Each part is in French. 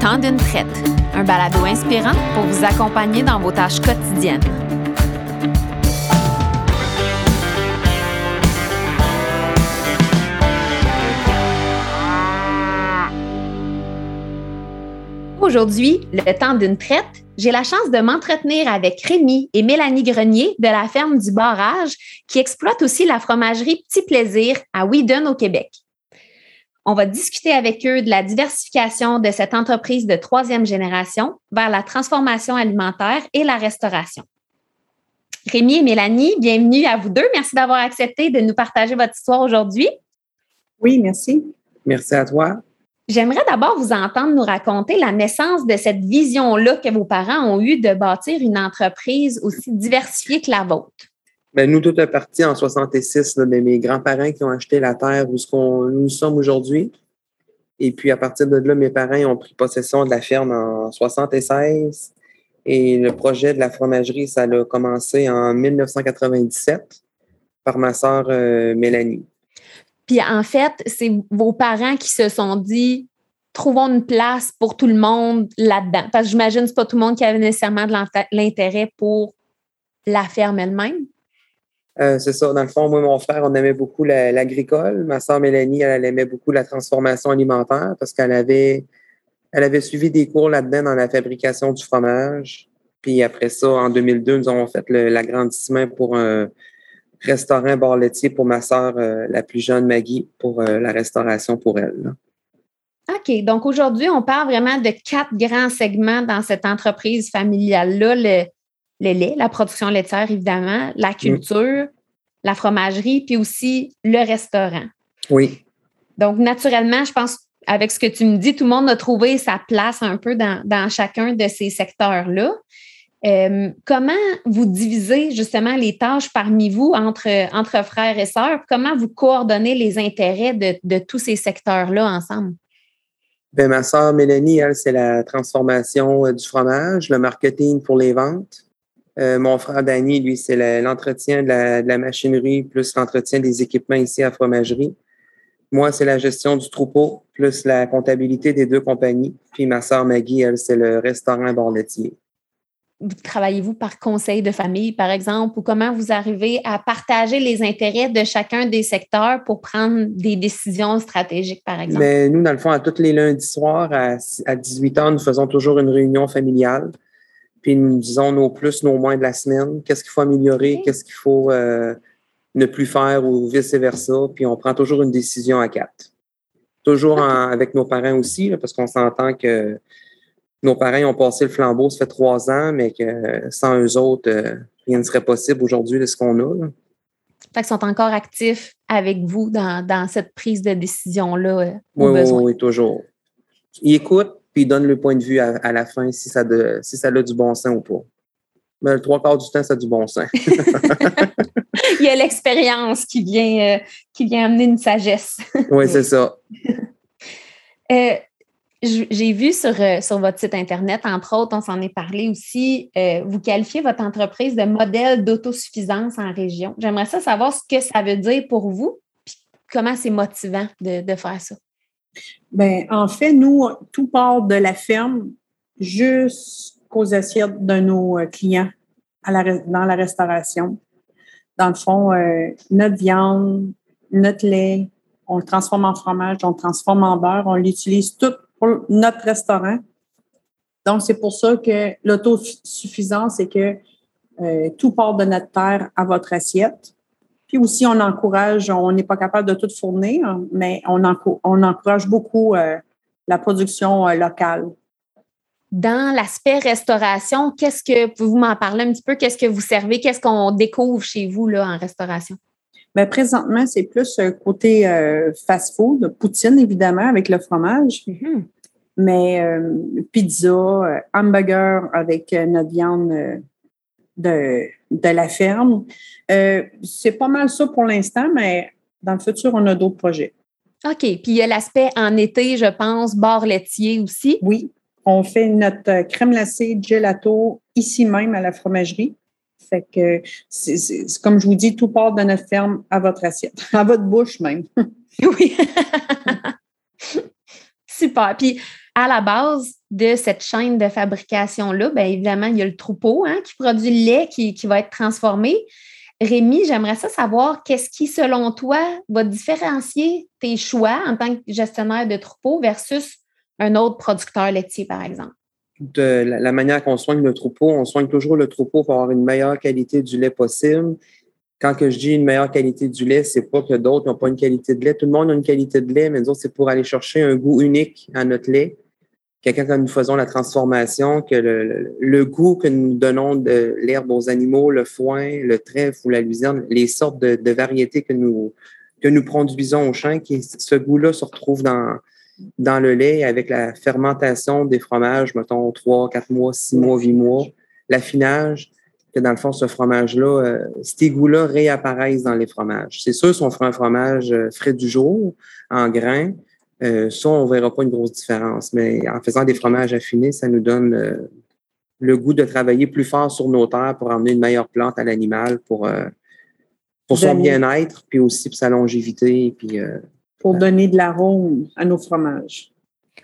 Temps d'une traite, un balado inspirant pour vous accompagner dans vos tâches quotidiennes. Aujourd'hui, le temps d'une traite, j'ai la chance de m'entretenir avec Rémi et Mélanie Grenier de la ferme du Barrage qui exploite aussi la fromagerie Petit Plaisir à Whedon au Québec. On va discuter avec eux de la diversification de cette entreprise de troisième génération vers la transformation alimentaire et la restauration. Rémi et Mélanie, bienvenue à vous deux. Merci d'avoir accepté de nous partager votre histoire aujourd'hui. Oui, merci. Merci à toi. J'aimerais d'abord vous entendre nous raconter la naissance de cette vision-là que vos parents ont eue de bâtir une entreprise aussi diversifiée que la vôtre. Bien, nous, tout est parti en 66 de mes grands-parents qui ont acheté la terre où ce nous sommes aujourd'hui. Et puis, à partir de là, mes parents ont pris possession de la ferme en 76. Et le projet de la fromagerie, ça a commencé en 1997 par ma sœur euh, Mélanie. Puis en fait, c'est vos parents qui se sont dit trouvons une place pour tout le monde là-dedans. Parce que j'imagine que ce pas tout le monde qui avait nécessairement de l'intérêt pour la ferme elle-même. Euh, c'est ça. Dans le fond, moi et mon frère, on aimait beaucoup l'agricole. Ma soeur Mélanie, elle, aimait beaucoup la transformation alimentaire parce qu'elle avait, elle avait suivi des cours là-dedans dans la fabrication du fromage. Puis après ça, en 2002, nous avons fait l'agrandissement pour un, restaurant bar laitier pour ma sœur, euh, la plus jeune Maggie, pour euh, la restauration pour elle. OK. Donc aujourd'hui, on parle vraiment de quatre grands segments dans cette entreprise familiale-là. Le, lait, la production laitière, évidemment, la mm. culture, la fromagerie, puis aussi le restaurant. Oui. Donc, naturellement, je pense, avec ce que tu me dis, tout le monde a trouvé sa place un peu dans, dans chacun de ces secteurs-là. Euh, comment vous divisez justement les tâches parmi vous entre, entre frères et sœurs? Comment vous coordonnez les intérêts de, de tous ces secteurs-là ensemble? Bien, ma sœur Mélanie, elle, c'est la transformation euh, du fromage, le marketing pour les ventes. Euh, mon frère Danny, lui, c'est l'entretien de, de, la machinerie plus l'entretien des équipements ici à fromagerie. Moi, c'est la gestion du troupeau plus la comptabilité des deux compagnies. Puis ma sœur Maggie, elle, c'est le restaurant bord travaillez-vous par conseil de famille, par exemple, ou comment vous arrivez à partager les intérêts de chacun des secteurs pour prendre des décisions stratégiques, par exemple? Mais nous, dans le fond, à tous les lundis soirs, à, 18 h nous faisons toujours une réunion familiale. Puis nous disons nos plus, nos moins de la semaine. Qu'est-ce qu'il faut améliorer, qu'est-ce qu'il faut euh, ne plus faire ou vice-versa? Puis on prend toujours une décision à quatre. Toujours avec nos parents aussi, parce qu'on s'entend que nos parents ont passé le flambeau, ça fait trois ans, mais que sans eux autres, euh, rien ne serait possible aujourd'hui de ce qu'on a. Fait qu'ils sont encore actifs avec vous dans, cette prise de décision-là. Euh, oui, oui, toujours. Ils écoutent, puis ils donnent le point de vue à, la fin si ça, de, si ça a du bon sens ou pas. Mais le trois quarts du temps, ça a du bon sens. Il y a l'expérience qui vient, euh, qui vient amener une sagesse. oui, c'est ça. J'ai vu sur, euh, sur votre site Internet, entre autres, on s'en est parlé aussi, euh, vous qualifiez votre entreprise de modèle d'autosuffisance en région. J'aimerais ça savoir ce que ça veut dire pour vous, puis comment c'est motivant de, de, faire ça. Bien, en fait, nous, tout part de la ferme jusqu'aux assiettes de nos euh, clients dans la restauration. Dans le fond, notre viande, notre lait, on le transforme en fromage, on le transforme en beurre, on l'utilise tout pour notre restaurant. Donc, c'est pour ça que l'autosuffisance, c'est que euh, tout part de notre terre à votre assiette. Puis aussi, on encourage, on n'est pas capable de tout fournir, mais on, on encourage beaucoup euh, la production euh, locale. Dans l'aspect restauration, qu'est-ce que vous m'en parlez un petit peu? Qu'est-ce que vous servez? Qu'est-ce qu'on découvre chez vous là, en restauration? Bien, présentement, c'est plus un côté euh, fast-food, poutine évidemment avec le fromage, mm-hmm. mais euh, pizza, euh, hamburger avec notre viande de, de la ferme. c'est pas mal ça pour l'instant, mais dans le futur, on a d'autres projets. OK. Puis il y a l'aspect en été, je pense, bar laitier aussi. Oui. On fait notre crème glacée gelato ici même à la fromagerie. Fait que, c'est, comme je vous dis, tout part de notre ferme à votre assiette, à votre bouche même. oui. Super. Puis, à la base de cette chaîne de fabrication-là, bien évidemment, il y a le troupeau hein, qui produit le lait qui, qui va être transformé. Rémi, j'aimerais ça savoir qu'est-ce qui, selon toi, va différencier tes choix en tant que gestionnaire de troupeau versus un autre producteur laitier, par exemple? De la, manière qu'on soigne le troupeau, on soigne toujours le troupeau pour avoir une meilleure qualité du lait possible. Quand que je dis une meilleure qualité du lait, c'est pas que d'autres n'ont pas une qualité de lait. Tout le monde a une qualité de lait, mais nous c'est pour aller chercher un goût unique à notre lait quelqu'un quand nous faisons la transformation, que le, goût que nous donnons de l'herbe aux animaux, le foin, le trèfle ou la luzerne, les sortes de, variétés que nous, que nous produisons au champ, qui, ce goût-là se retrouve dans, dans le lait avec la fermentation des fromages, mettons trois, quatre mois, six mois, huit mois, l'affinage, que dans le fond, ce fromage-là, euh, ces goûts-là réapparaissent dans les fromages. C'est sûr, si on fera un fromage euh, frais du jour, en grains, euh, ça, on ne verra pas une grosse différence. Mais en faisant des fromages affinés, ça nous donne euh, le goût de travailler plus fort sur nos terres pour amener une meilleure plante à l'animal pour, pour son bien-être, puis aussi pour sa longévité. Puis, pour donner de l'arôme à nos fromages.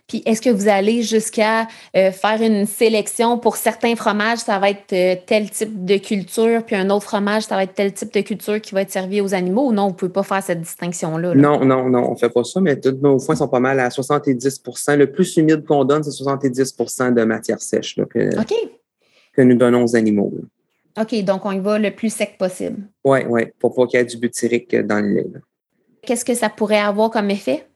Puis est-ce que vous allez jusqu'à euh, faire une sélection pour certains fromages, ça va être euh, tel type de culture, puis un autre fromage, ça va être tel type de culture qui va être servi aux animaux ou non, vous ne pouvez pas faire cette distinction-là? Non, non, non, on ne fait pas ça, mais tous nos foins sont pas mal à 70% Le plus humide qu'on donne, c'est 70% de matière sèche que, que nous donnons aux animaux. OK, donc on y va le plus sec possible. Oui, oui, pour pas qu'il y ait du butyrique dans le lait. Qu'est-ce que ça pourrait avoir comme effet?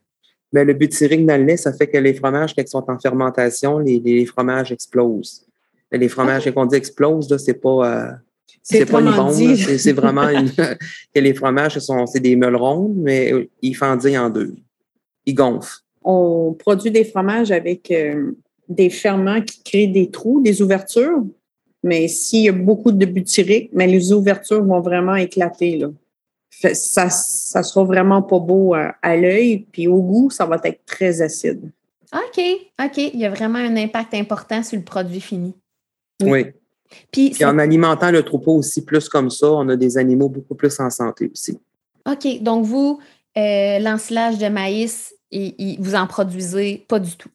Mais le butyrique dans le lait, ça fait que les fromages, quand ils sont en fermentation, les, fromages explosent. Les fromages, quand on dit explose, c'est pas, euh, c'est pas une bombe, c'est vraiment que les fromages, sont, c'est des meules rondes, mais ils fendillent en deux. Ils gonflent. On produit des fromages avec euh, des ferments qui créent des trous, des ouvertures. Mais s'il y a beaucoup de butyrique, mais les ouvertures vont vraiment éclater. Là ça, ça sera vraiment pas beau à, l'œil, puis au goût, ça va être très acide. OK, OK. Il y a vraiment un impact important sur le produit fini. Oui. Puis, en alimentant le troupeau aussi plus comme ça, on a des animaux beaucoup plus en santé aussi. OK. Donc, vous, euh, l'ensilage de maïs, vous en produisez pas du tout?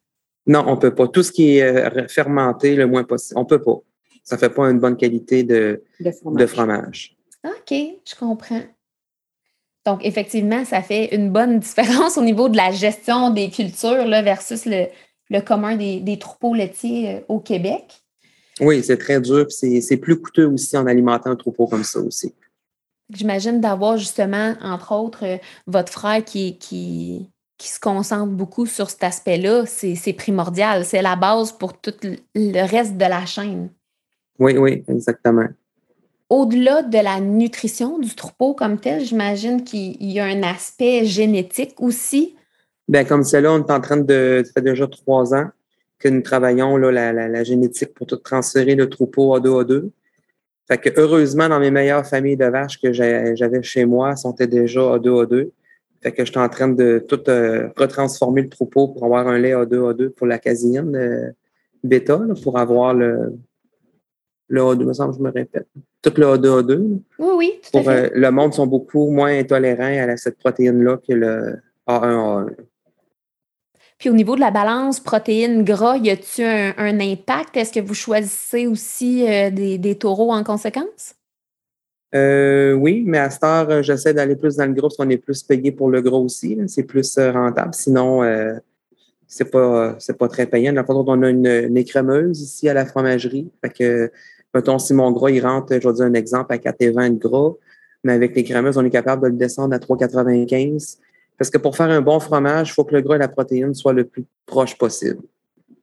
Non, on ne peut pas. Tout ce qui est euh, fermenté le moins possible, on ne peut pas. Ça ne fait pas une bonne qualité de, De fromage. OK, je comprends. Donc, effectivement, ça fait une bonne différence au niveau de la gestion des cultures là, versus le, commun des, troupeaux laitiers euh, au Québec. Oui, c'est très dur. C'est plus coûteux aussi en alimentant un troupeau comme ça aussi. J'imagine d'avoir justement, entre autres, euh, votre frère qui, qui, qui se concentre beaucoup sur cet aspect-là. C'est primordial. C'est la base pour tout le reste de la chaîne. Oui, oui, exactement au-delà de la nutrition du troupeau comme tel, j'imagine qu'il y a un aspect génétique aussi. Bien, comme c'est là, on est en train de. Ça fait déjà trois ans que nous travaillons là, la, génétique pour tout transférer le troupeau A2A2. Fait que heureusement, dans mes meilleures familles de vaches que j'avais chez moi, sont déjà A2A2. Fait que je suis en train de tout euh, retransformer le troupeau pour avoir un lait A2A2 pour la caséine euh, bêta, pour avoir le, le A2, me semble, je me répète. Tout le A2A2. Oui, oui, tout à fait. Euh, le monde sont beaucoup moins intolérants à cette protéine-là que le A1A1. Puis au niveau de la balance protéines-gras, y a-t-il un, impact? Est-ce que vous choisissez aussi euh, des, taureaux en conséquence? Euh, oui, mais à cette heure, j'essaie d'aller plus dans le gros parce qu'on est plus payé pour le gros aussi. C'est plus rentable. Sinon, c'est pas, pas très payant. Dans on a une, une, écrémeuse ici à la fromagerie. Fait que Mettons, si mon gras, il rentre, je vais dire un exemple, à 4,20 de gras, mais avec les crémeuses, on est capable de le descendre à 3,95. Parce que pour faire un bon fromage, il faut que le gras et la protéine soient le plus proche possible. Il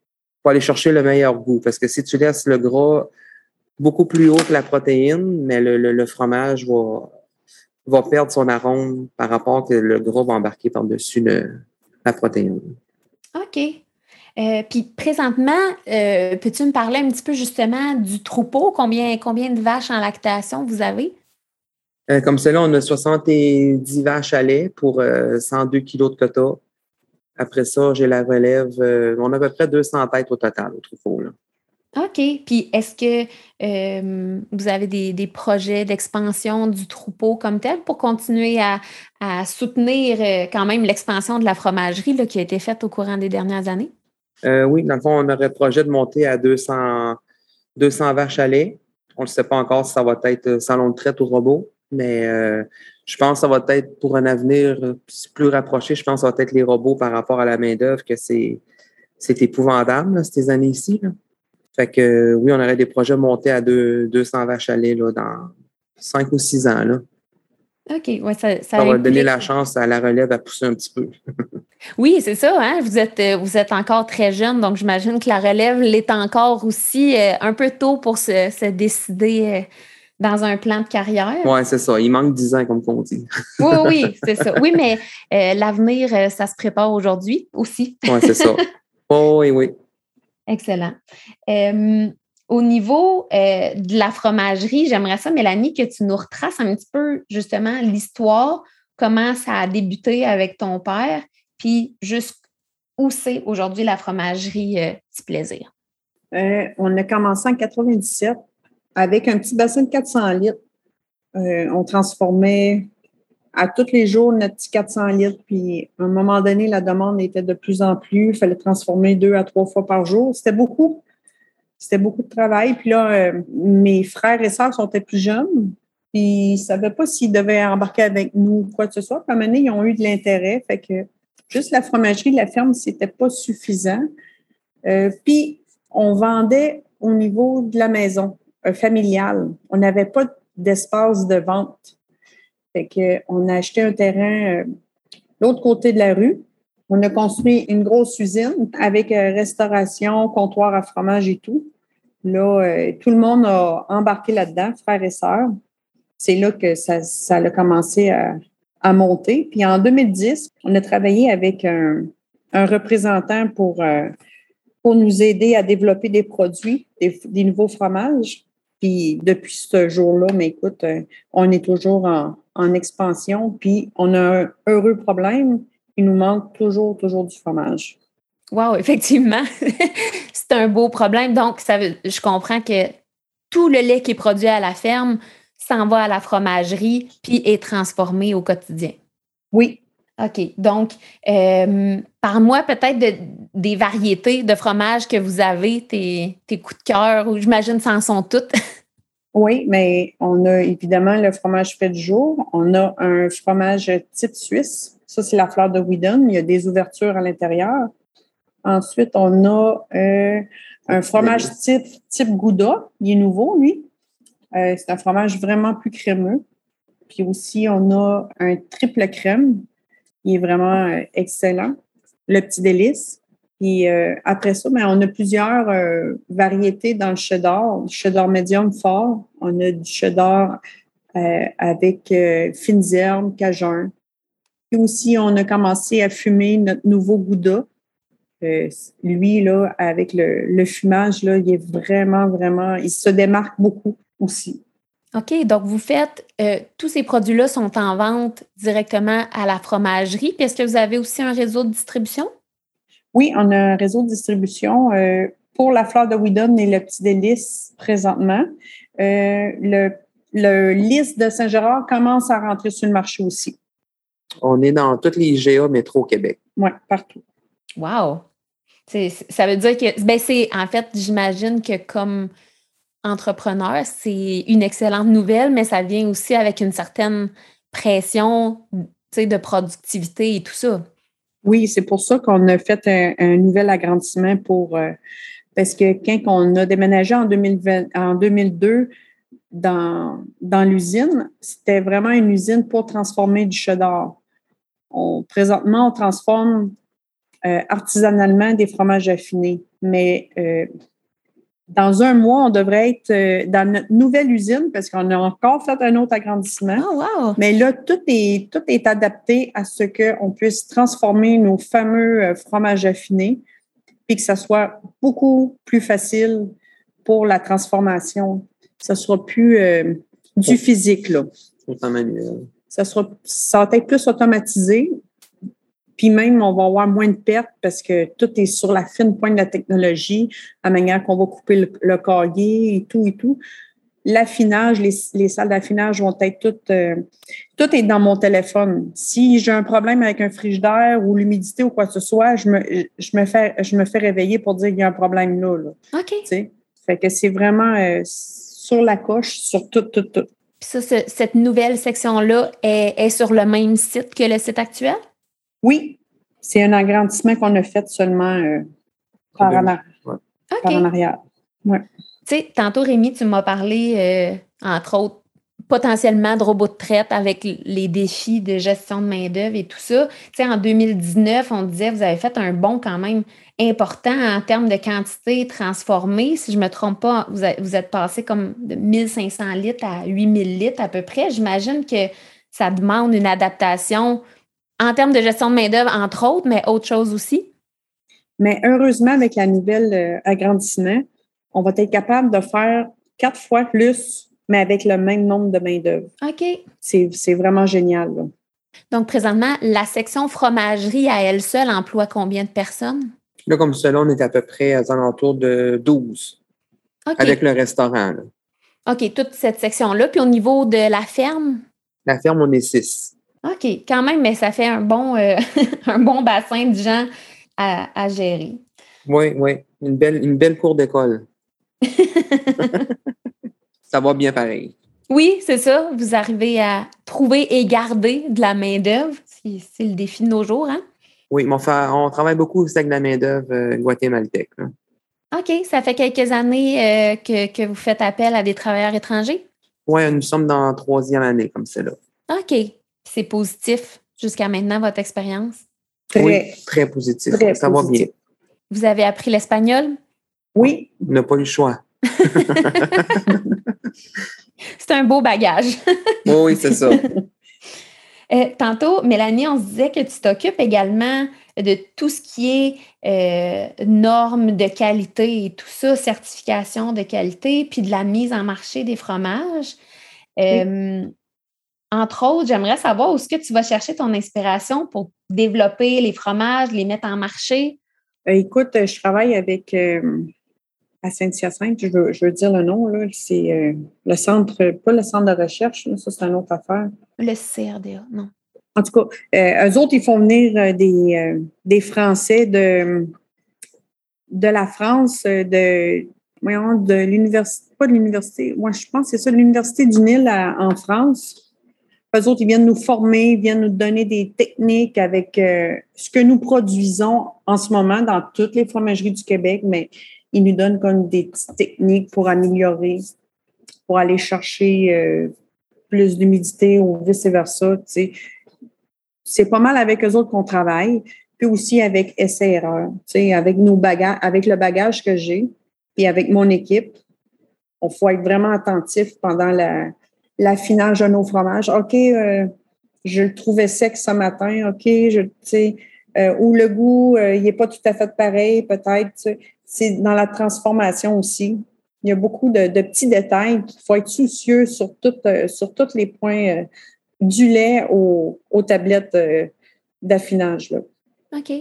faut aller chercher le meilleur goût. Parce que si tu laisses le gras beaucoup plus haut que la protéine, mais le, fromage va, va perdre son arôme par rapport que le gras va embarquer par-dessus la protéine. OK. Euh, puis présentement, euh, peux-tu me parler un petit peu justement du troupeau? Combien, combien de vaches en lactation vous avez? Euh, comme cela, on a 70 vaches à lait pour 102 kilos de quota. Après ça, j'ai la relève. on a à peu près 200 têtes au total au troupeau. Là. OK. Puis est-ce que vous avez des, projets d'expansion du troupeau comme tel pour continuer à, soutenir quand même l'expansion de la fromagerie qui a été faite au courant des dernières années? Euh, oui, dans le fond, on aurait projet de monter à 200, 200 vaches à lait. On ne sait pas encore si ça va être salon de traite ou robot, mais euh, je pense que ça va être pour un avenir plus rapproché, je pense que ça va être les robots par rapport à la main-d'œuvre, que c'est, c'est épouvantable ces années-ci. Fait que oui, on aurait des projets montés à 200 vaches à lait là, dans 5 ou 6 ans. Là. OK, ouais, ça, ça, va donner la chance à la relève à pousser un petit peu. oui, c'est ça. Hein? Vous, êtes, euh, vous êtes encore très jeune, donc j'imagine que la relève l'est encore aussi euh, un peu tôt pour se, décider euh, dans un plan de carrière. Oui, c'est ça. Il manque 10 ans, comme on dit. oui, oui, c'est ça. Oui, mais l'avenir, ça se prépare aujourd'hui aussi. oui, c'est ça. oui, oui. Excellent au niveau de la fromagerie, j'aimerais ça, Mélanie, que tu nous retraces un petit peu justement l'histoire, comment ça a débuté avec ton père, puis jusqu'où c'est aujourd'hui la fromagerie euh, Petit Plaisir? Euh, on a commencé en 97 avec un petit bassin de 400 litres. on transformait à tous les jours notre petit 400 litres, puis à un moment donné, la demande était de plus en plus. Il fallait transformer deux à trois fois par jour. C'était beaucoup. C'était beaucoup de travail. Puis là, euh, mes frères et sœurs sont plus jeunes. Puis ils ne savaient pas s'ils devaient embarquer avec nous ou quoi que ce soit. Puis à un moment donné, ils ont eu de l'intérêt. Fait que juste la fromagerie de la ferme, c'était pas suffisant. Euh, puis on vendait au niveau de la maison euh, familiale. On n'avait pas d'espace de vente. On a acheté un terrain l'autre côté de la rue. On a construit une grosse usine avec restauration, comptoir à fromage et tout. Là, euh, tout le monde a embarqué là-dedans, frères et sœurs. C'est là que ça, a commencé à, monter. Puis en 2010, on a travaillé avec un, représentant pour, euh, pour nous aider à développer des produits, des, nouveaux fromages. Puis depuis ce jour-là, mais écoute, euh, on est toujours en, expansion. Puis on a un heureux problème. Il nous manque toujours, toujours du fromage. Wow, effectivement. c'est un beau problème. Donc, je comprends que tout le lait qui est produit à la ferme s'en va à la fromagerie puis est transformé au quotidien. Oui. OK. Donc, euh, par moi, peut-être des variétés de fromages que vous avez, tes, coups de cœur, ou j'imagine ça en sont toutes. oui, mais on a évidemment le fromage fait du jour. On a un fromage type suisse. Ça, c'est la fleur de Whedon. Il y a des ouvertures à l'intérieur. Ensuite, on a euh, un fromage type, type Gouda. Il est nouveau, lui. Euh, c'est un fromage vraiment plus crémeux. Puis aussi, on a un triple crème. Il est vraiment euh, excellent. Le petit délice. Puis après ça, ben, on a plusieurs variétés dans le cheddar. Du cheddar médium fort. On a du cheddar avec fines herbes, cajun. Puis aussi, on a commencé à fumer notre nouveau Gouda lui, là, avec le, fumage, là, il est vraiment, vraiment, il se démarque beaucoup aussi. OK, donc vous faites, euh, tous ces produits-là sont en vente directement à la fromagerie. Puis est-ce que vous avez aussi un réseau de distribution? Oui, on a un réseau de distribution euh, pour la fleur de Whedon et le petit délice présentement. Euh, le, le lys de Saint-Gérard commence à rentrer sur le marché aussi. On est dans toutes les IGA métro Québec. Oui, partout. Wow! Ça veut dire que, ben c'est, en fait, j'imagine que comme entrepreneur, c'est une excellente nouvelle, mais ça vient aussi avec une certaine pression de productivité et tout ça. Oui, c'est pour ça qu'on a fait un, nouvel agrandissement pour. Euh, parce que quand on a déménagé en, 2020, en 2002 dans, dans l'usine, c'était vraiment une usine pour transformer du cheddar. On, présentement, on transforme euh, artisanalement des fromages affinés. Mais euh, dans un mois, on devrait être euh, dans notre nouvelle usine parce qu'on a encore fait un autre agrandissement. Oh, Mais là, tout est, tout est adapté à ce qu'on puisse transformer nos fameux fromages affinés puis que ça soit beaucoup plus facile pour la transformation. Ça sera plus du physique, là. Ça, sera, ça va être plus automatisé, puis même, on va avoir moins de pertes parce que tout est sur la fine pointe de la technologie, la manière qu'on va couper le, le et tout et tout. l'affinage, les, salles d'affinage vont être toutes, euh, tout est dans mon téléphone. Si j'ai un problème avec un frigidaire ou l'humidité ou quoi que ce soit, je me, je me fais, je me fais réveiller pour dire qu'il y a un problème là. OK. Fait que c'est vraiment euh, sur la coche, sur tout, tout, tout. Puis ça, cette nouvelle section-là est, est, sur le même site que le site actuel? Oui. C'est un agrandissement qu'on a fait seulement euh, par, en, par en arrière. Ouais. Tu sais, tantôt, Rémi, tu m'as parlé, euh, entre autres, potentiellement de robots de traite avec les défis de gestion de main-d'œuvre et tout ça. Tu sais, en 2019, on disait, vous avez fait un bond quand même important en termes de quantité transformée. Si je ne me trompe pas, vous, vous êtes passé comme de 1500 litres à 8000 litres à peu près. J'imagine que ça demande une adaptation en termes de gestion de main-d'œuvre, entre autres, mais autre chose aussi. Mais heureusement, avec la nouvelle euh, agrandissement, on va être capable de faire quatre fois plus, mais avec le même nombre de main-d'œuvre. OK. C'est vraiment génial. Donc, présentement, la section fromagerie à elle seule emploie combien de personnes? Là, comme cela, on est à peu près aux alentours de 12 avec le restaurant. OK, toute cette section-là. Puis au niveau de la ferme? La ferme, on est 6. OK, quand même, mais ça fait un bon, euh, un bon bassin de gens à, à gérer. Oui, oui. Une belle, une belle cour d'école. ça va bien pareil. Oui, c'est ça. Vous arrivez à trouver et garder de la main-d'œuvre. C'est le défi de nos jours, hein? Oui, mais on, travaille beaucoup avec de la main-d'œuvre euh, guatémaltèque. OK. Ça fait quelques années euh, que, vous faites appel à des travailleurs étrangers? Oui, nous sommes dans la troisième année comme c'est là. OK. C'est positif jusqu'à maintenant, votre expérience? Très, oui, très positif. ça va bien. Vous avez appris l'espagnol? Oui. On n'a pas eu le choix. c'est un beau bagage. oui, c'est ça. Euh, tantôt, Mélanie, on se disait que tu t'occupes également de tout ce qui est euh, normes de qualité et tout ça, certification de qualité, puis de la mise en marché des fromages. Euh, entre autres, j'aimerais savoir où est-ce que tu vas chercher ton inspiration pour développer les fromages, les mettre en marché. écoute, je travaille avec à Saint-Hyacinthe, je veux, je veux dire le nom, là, c'est euh, le centre, pas le centre de recherche, ça c'est une autre affaire. Le CRDA, non. En tout cas, euh, eux autres, ils font venir euh, des, des Français de, de la France, de, voyons, de l'université, pas de l'université, moi je pense que c'est ça, l'Université du Nil en France. Eux autres, ils viennent nous former, ils viennent nous donner des techniques avec ce que nous produisons en ce moment dans toutes les fromageries du Québec, mais ils nous donnent comme des petites techniques pour améliorer, pour aller chercher euh, plus d'humidité ou vice-versa. Tu sais. C'est pas mal avec eux autres qu'on travaille, puis aussi avec essai-erreur. Tu sais, avec, nos bagages, avec le bagage que j'ai, puis avec mon équipe. On faut être vraiment attentif pendant la, l'affinage de nos fromages. OK, euh, je le trouvais sec ce matin. OK, je, sais, euh, le goût, il n'est pas tout à fait pareil, peut-être. C'est dans la transformation aussi. Il y a beaucoup de, petits détails qu'il faut être soucieux sur, euh, tous les points euh, du lait aux, tablettes euh, d'affinage. OK.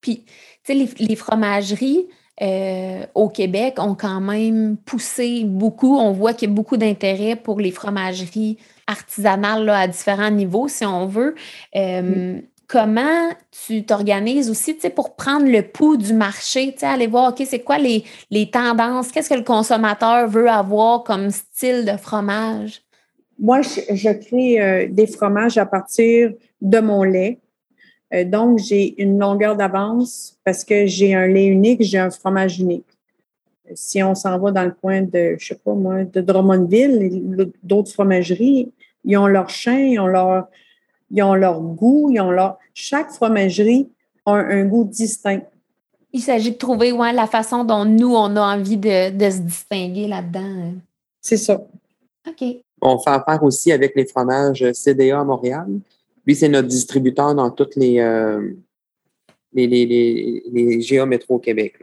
Puis, tu sais, les, fromageries au Québec ont quand même poussé beaucoup. On voit qu'il y a beaucoup d'intérêt pour les fromageries artisanales à différents niveaux, si on veut. Mm comment tu t'organises aussi pour prendre le pouls du marché, aller voir, OK, c'est quoi les, tendances, qu'est-ce que le consommateur veut avoir comme style de fromage? Moi, je, crée euh, des fromages à partir de mon lait. Euh, donc, j'ai une longueur d'avance parce que j'ai un lait unique, j'ai un fromage unique. Si on s'en va dans le coin de, je sais pas moi, de Drummondville, d'autres fromageries, ils ont leur chien, ils ont leur, ils ont leur goût, ils ont leur. Chaque fromagerie a un, goût distinct. Il s'agit de trouver ouais, la façon dont nous, on a envie de, se distinguer là-dedans. Hein. C'est ça. OK. On fait affaire aussi avec les fromages CDA à Montréal. Lui, c'est notre distributeur dans toutes les, euh, les, les, les, Métro Québec.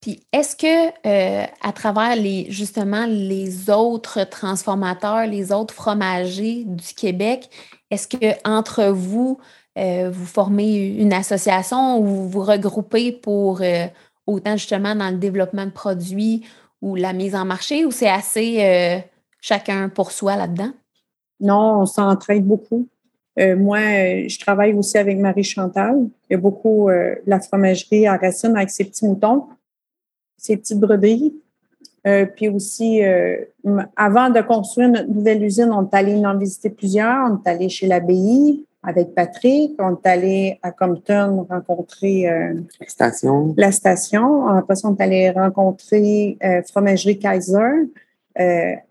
Puis est-ce que euh, à travers les justement les autres transformateurs, les autres fromagers du Québec, est-ce que entre vous, euh, vous formez une association ou vous vous regroupez pour euh, autant justement dans le développement de produits ou la mise en marché ou c'est assez chacun pour soi là-dedans? Non, on s'entraide beaucoup. Moi, je travaille aussi avec Marie Chantal. Il y a beaucoup la fromagerie à Racine avec ses petits moutons, ses petites broderies. Euh, puis aussi, euh, avant de construire notre nouvelle usine, on est allé en visiter plusieurs. On est allé chez l'abbaye avec Patrick. On est allé à Compton rencontrer euh, la station. La station. Après ça, on est allé rencontrer Fromagerie Kaiser.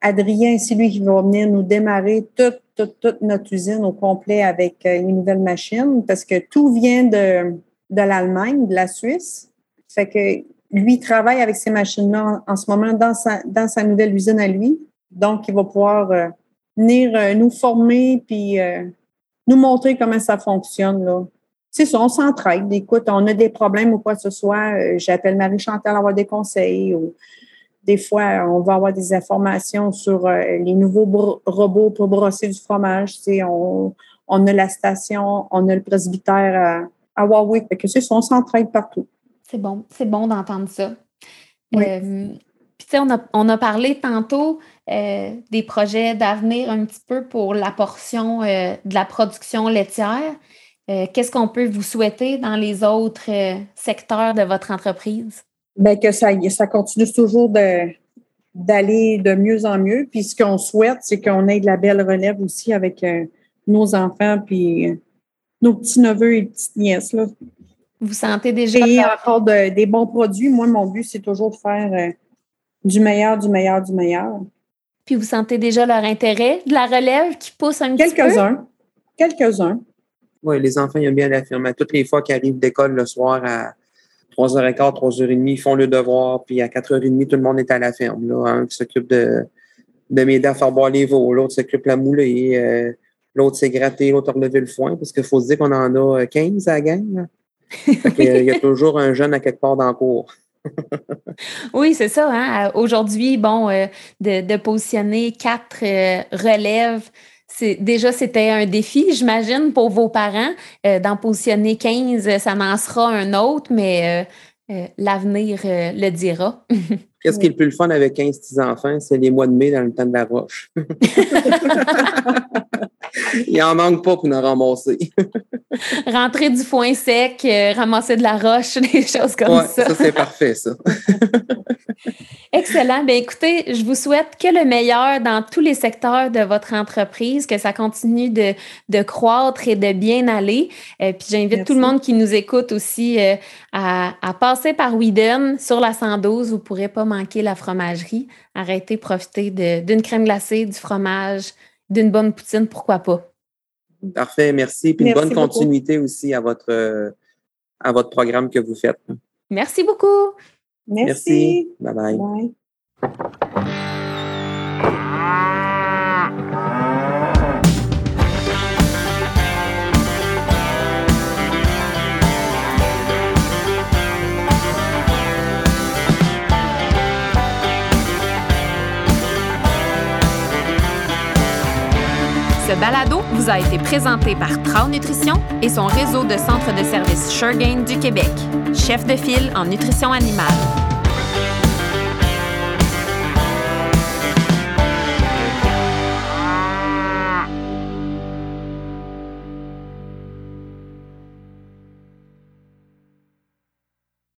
Adrien, c'est lui qui va venir nous démarrer toute, toute, notre usine au complet avec les nouvelles machines parce que tout vient de, de l'Allemagne, de la Suisse. Fait que lui travaille avec ces machines-là en, ce moment dans sa, dans sa nouvelle usine à lui. Donc, il va pouvoir euh, venir euh, nous former puis euh, nous montrer comment ça fonctionne. Là. C'est ça, on s'entraide. Écoute, on a des problèmes ou quoi que ce soit. J'appelle Marie-Chantal avoir des conseils des fois, on va avoir des informations sur les nouveaux robots pour brosser du fromage. on, on a la station, on a le presbytère à, à Warwick. que c'est on s'entraide partout. C'est bon, c'est bon d'entendre ça. Euh, puis, tu sais, on a, parlé tantôt euh, des projets d'avenir un petit peu pour la portion euh, de la production laitière. Qu'est-ce qu'on peut vous souhaiter dans les autres secteurs de votre entreprise? Bien, que ça, ça continue toujours d'aller de mieux en mieux. Puis, ce qu'on souhaite, c'est qu'on ait de la belle relève aussi avec nos enfants, puis nos petits-neveux et petites-nièces. Vous sentez déjà. Et encore des bons produits. Moi, mon but, c'est toujours de faire euh, du meilleur, du meilleur, du meilleur. Puis vous sentez déjà leur intérêt, de la relève qui pousse un petit peu? Quelques-uns. Quelques-uns. Oui, les enfants ils aiment bien l'affirmer. Toutes les fois qu'ils arrivent d'école le soir à 3h15, 3h30, ils font le devoir, puis à 4h30, tout le monde est à la ferme. Là, un qui s'occupe de, de m'aider à faire boire les veaux, l'autre s'occupe de la moulée, euh, l'autre s'est gratté, l'autre a relevé le foin, parce qu'il faut se dire qu'on en a 15 à la gang. Il y a toujours un jeune à quelque part dans le cours. oui, c'est ça. Hein. Aujourd'hui, bon, euh, de, positionner quatre euh, relèves, déjà c'était un défi, j'imagine, pour vos parents. Euh, d'en positionner 15, ça n'en sera un autre, mais l'avenir le dira. Qu'est-ce qui est le plus le fun avec 15 petits-enfants? C'est les mois de mai dans le temps de la roche. Il en manque pas pour nous ramasser. Rentrer du foin sec, euh, ramasser de la roche, des choses comme ouais, ça. Ça, c'est parfait, ça. Excellent. Bien, écoutez, je vous souhaite que le meilleur dans tous les secteurs de votre entreprise, que ça continue de, de croître et de bien aller. Euh, puis j'invite tout le monde qui nous écoute aussi euh, à, à, passer par Whedon sur la 112. Vous ne pourrez pas manquer la fromagerie. Arrêtez, profiter d'une crème glacée, du fromage, d'une bonne poutine, pourquoi pas? Parfait, merci. Puis une bonne continuité aussi à votre, à votre programme que vous faites. Merci beaucoup. Merci. Bye bye. bye. Ce balado vous a été présenté par Trau Nutrition et son réseau de centres de services Suregain du Québec, chef de file en nutrition animale.